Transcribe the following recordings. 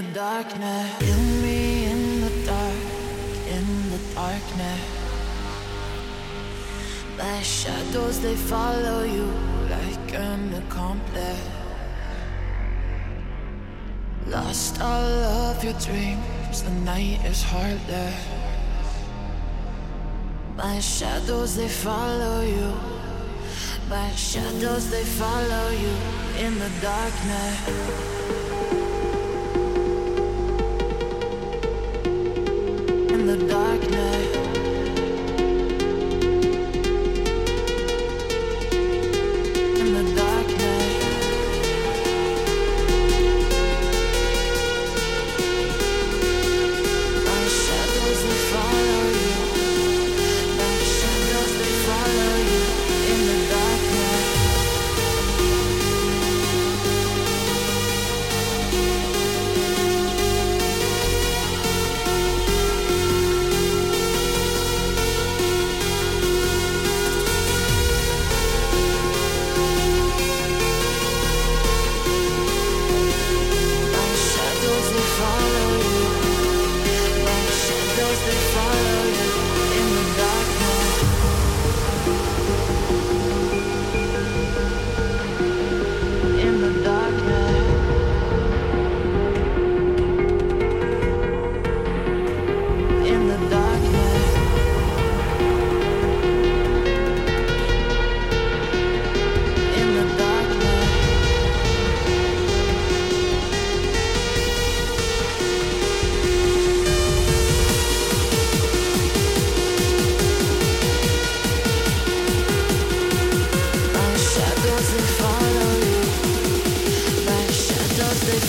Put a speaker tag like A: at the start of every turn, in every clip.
A: the darkness. Feel me in the dark, in the darkness. My shadows they follow you like an accomplice. Lost all of your dreams, the night is heartless. My shadows they follow you. My shadows they follow you in the darkness. the darkness.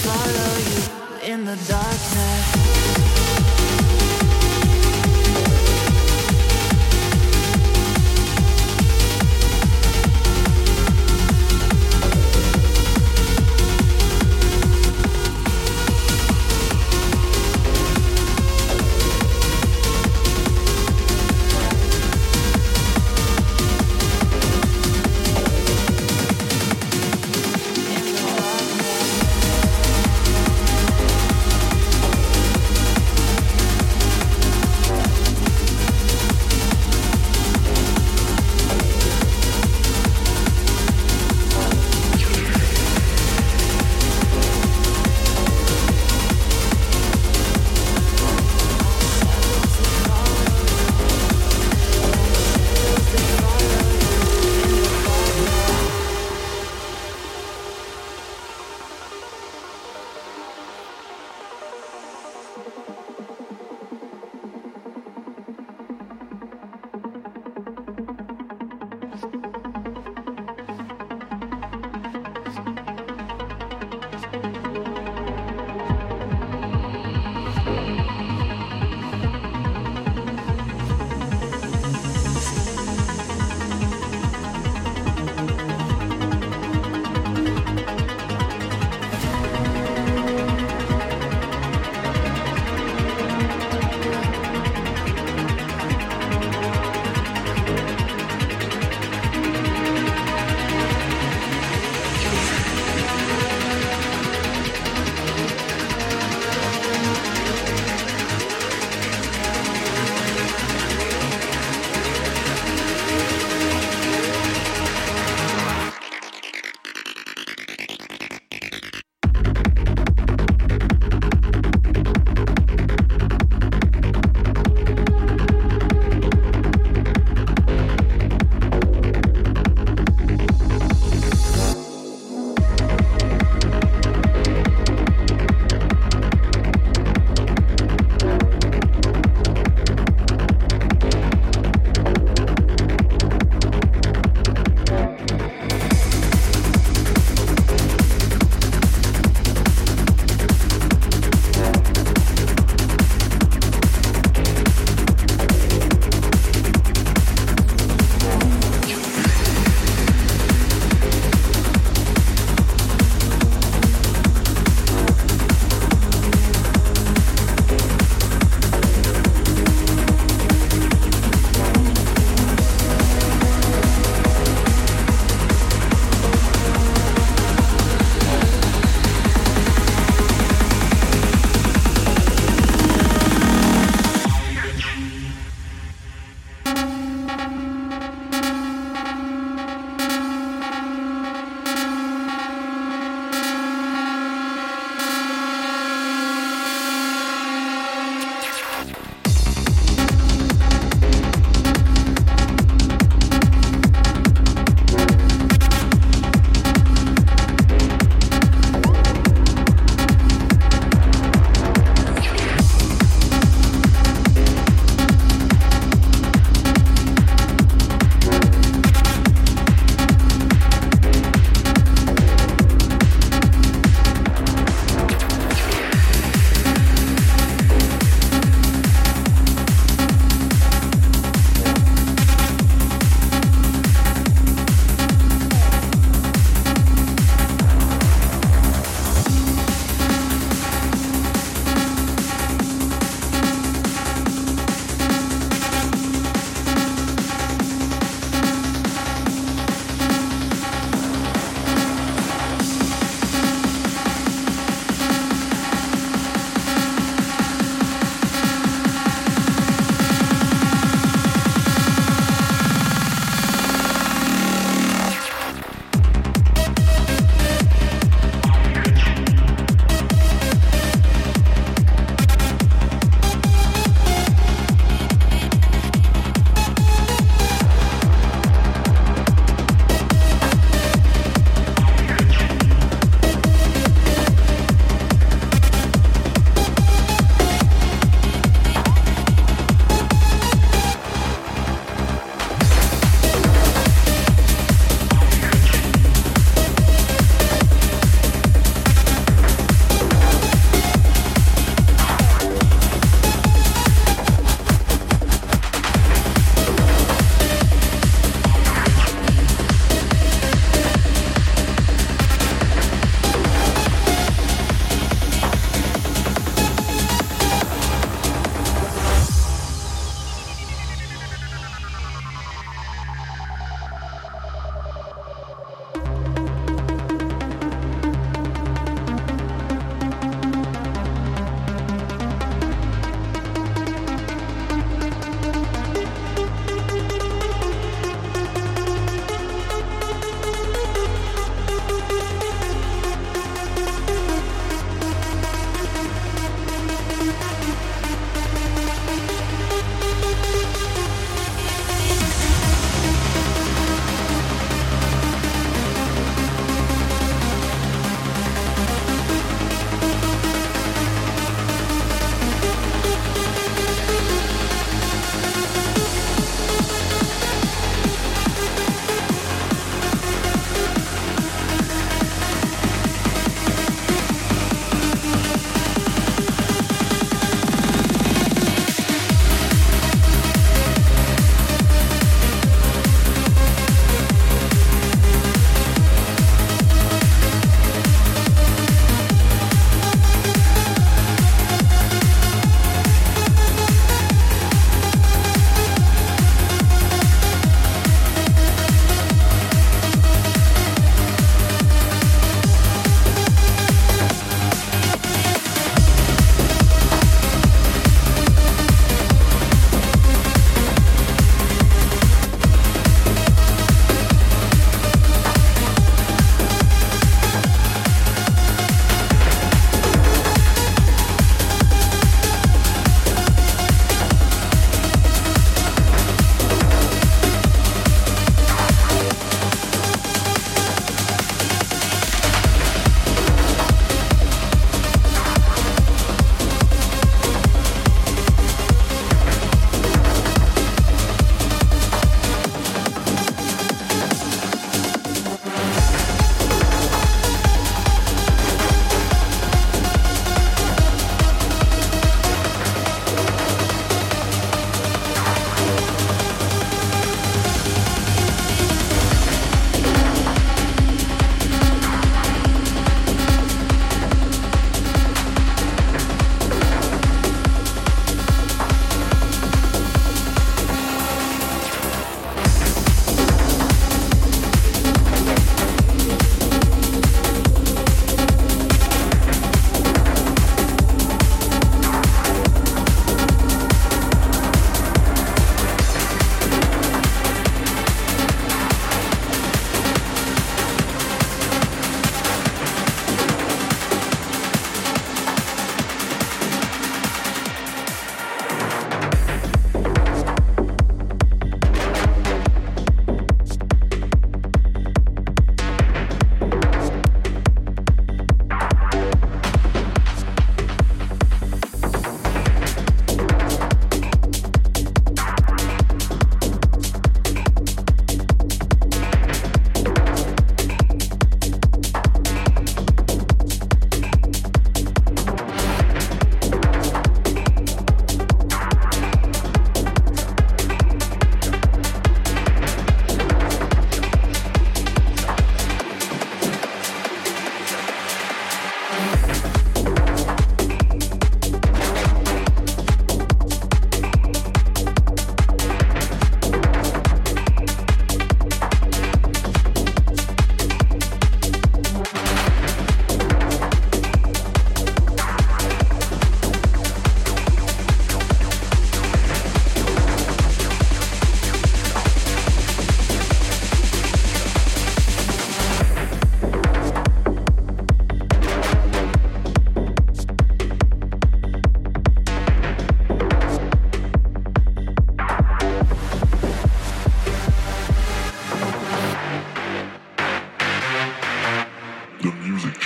A: follow you in the darkness.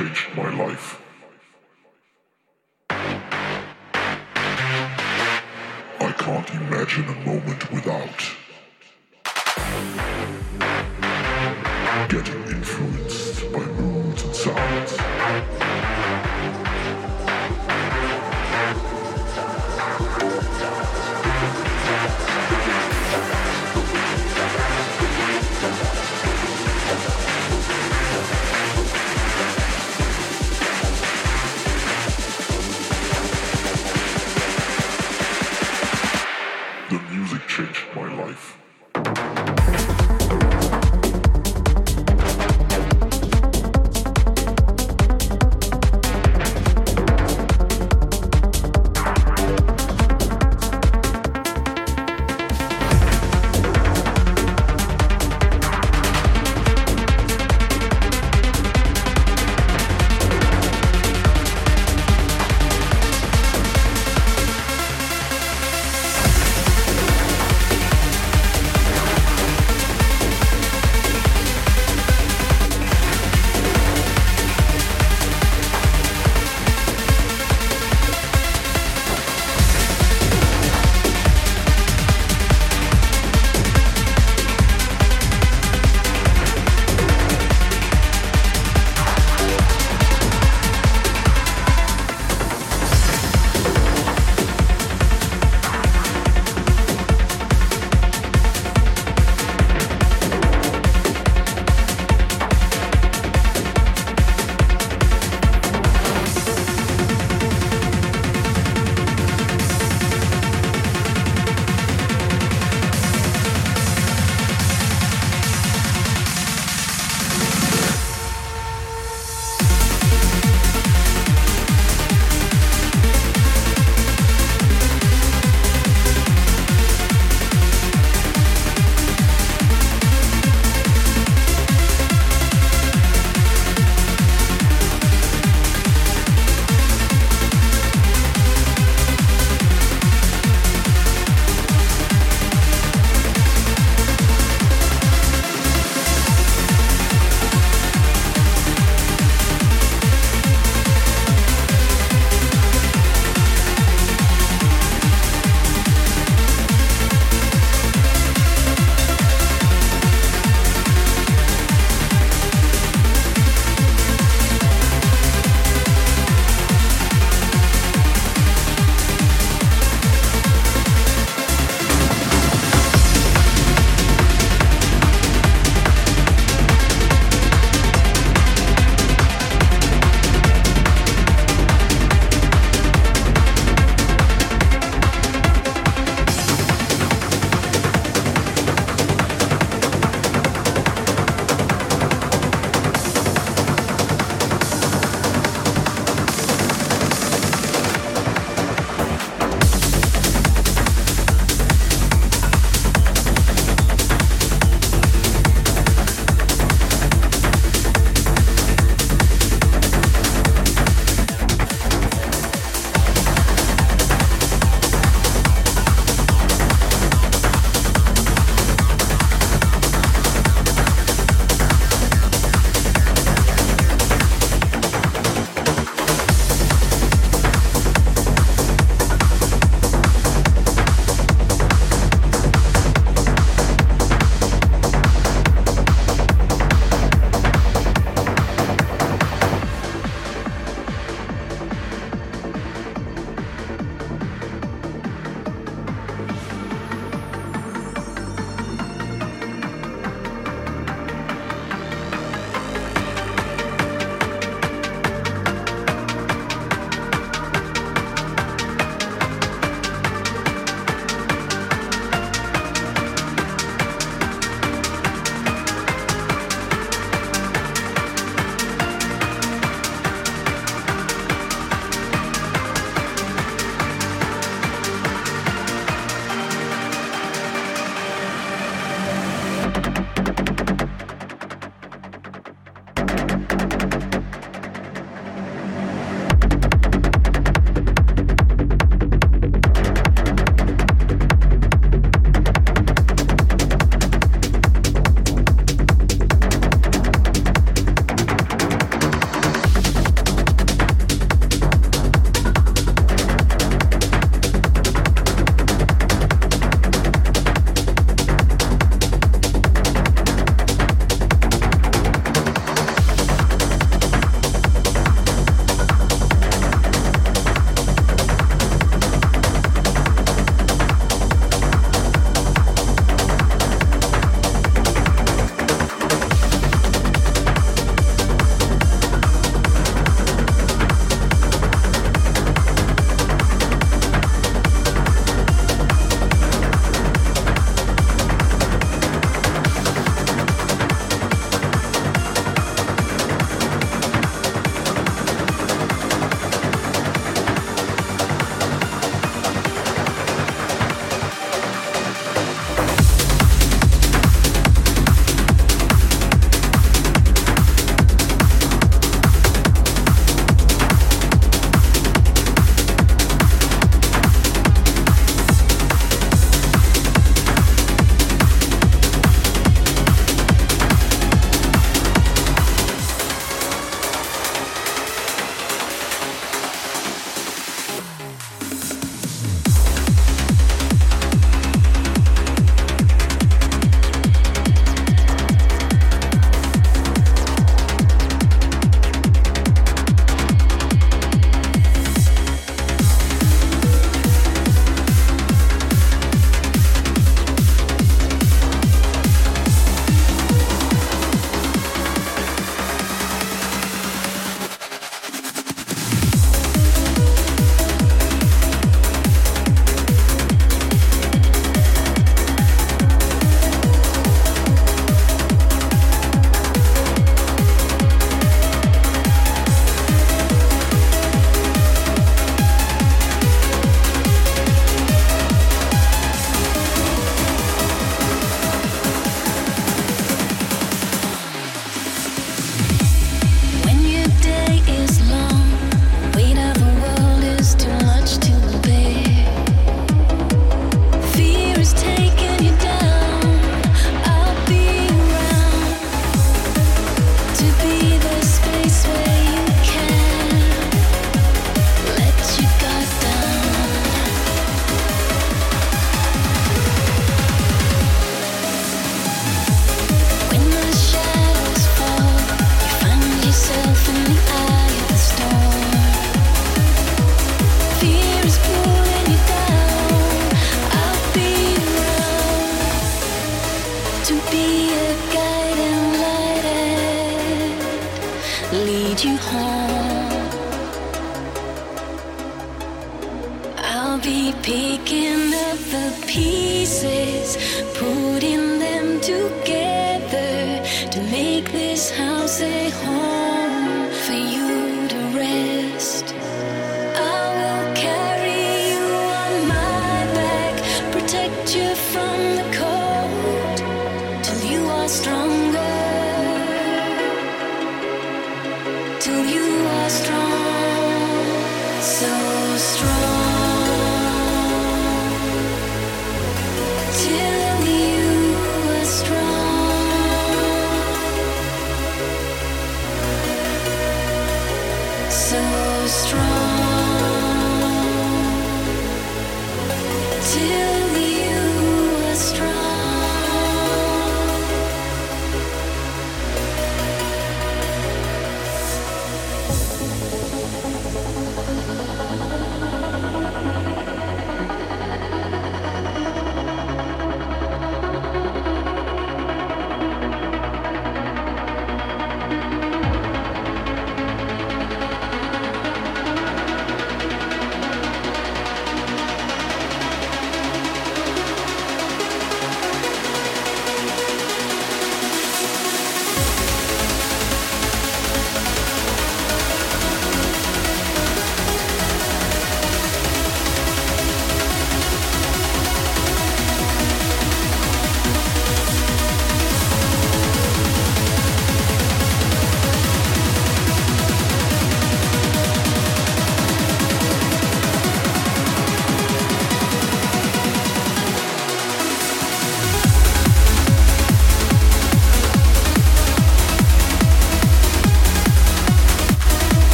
B: changed my life. I can't imagine a moment without getting influenced by moods and sounds.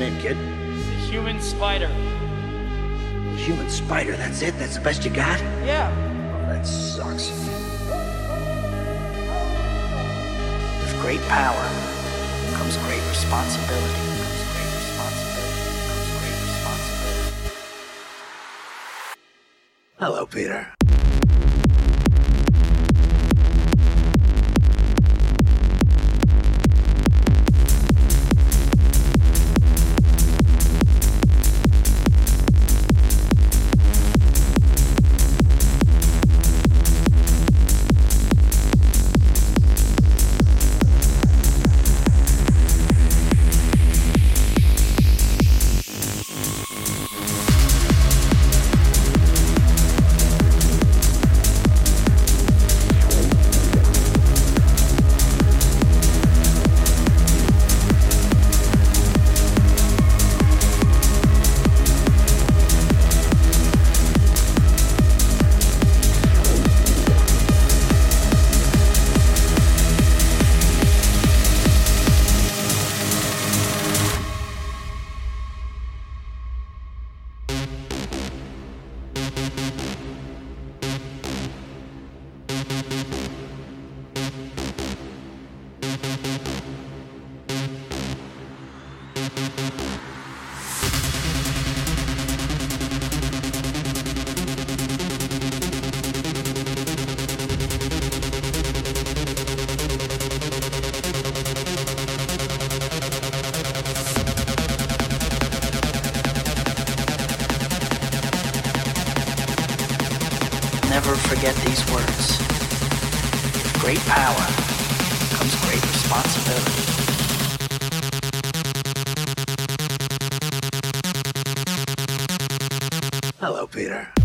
C: Your name, kid? The human spider. The Human spider, that's it? That's the best you got? Yeah. Oh, that sucks. With great power comes great responsibility. Comes great responsibility. Comes great responsibility. Hello, Peter. Forget these words. With great power comes great responsibility. Hello, Peter.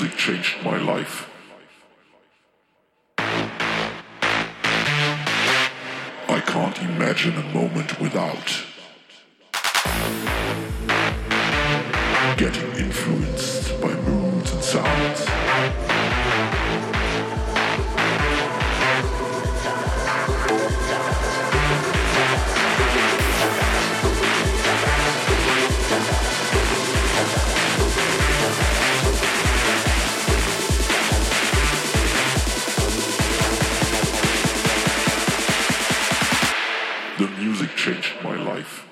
B: music changed my life. I can't imagine a moment without getting influenced. changed my life.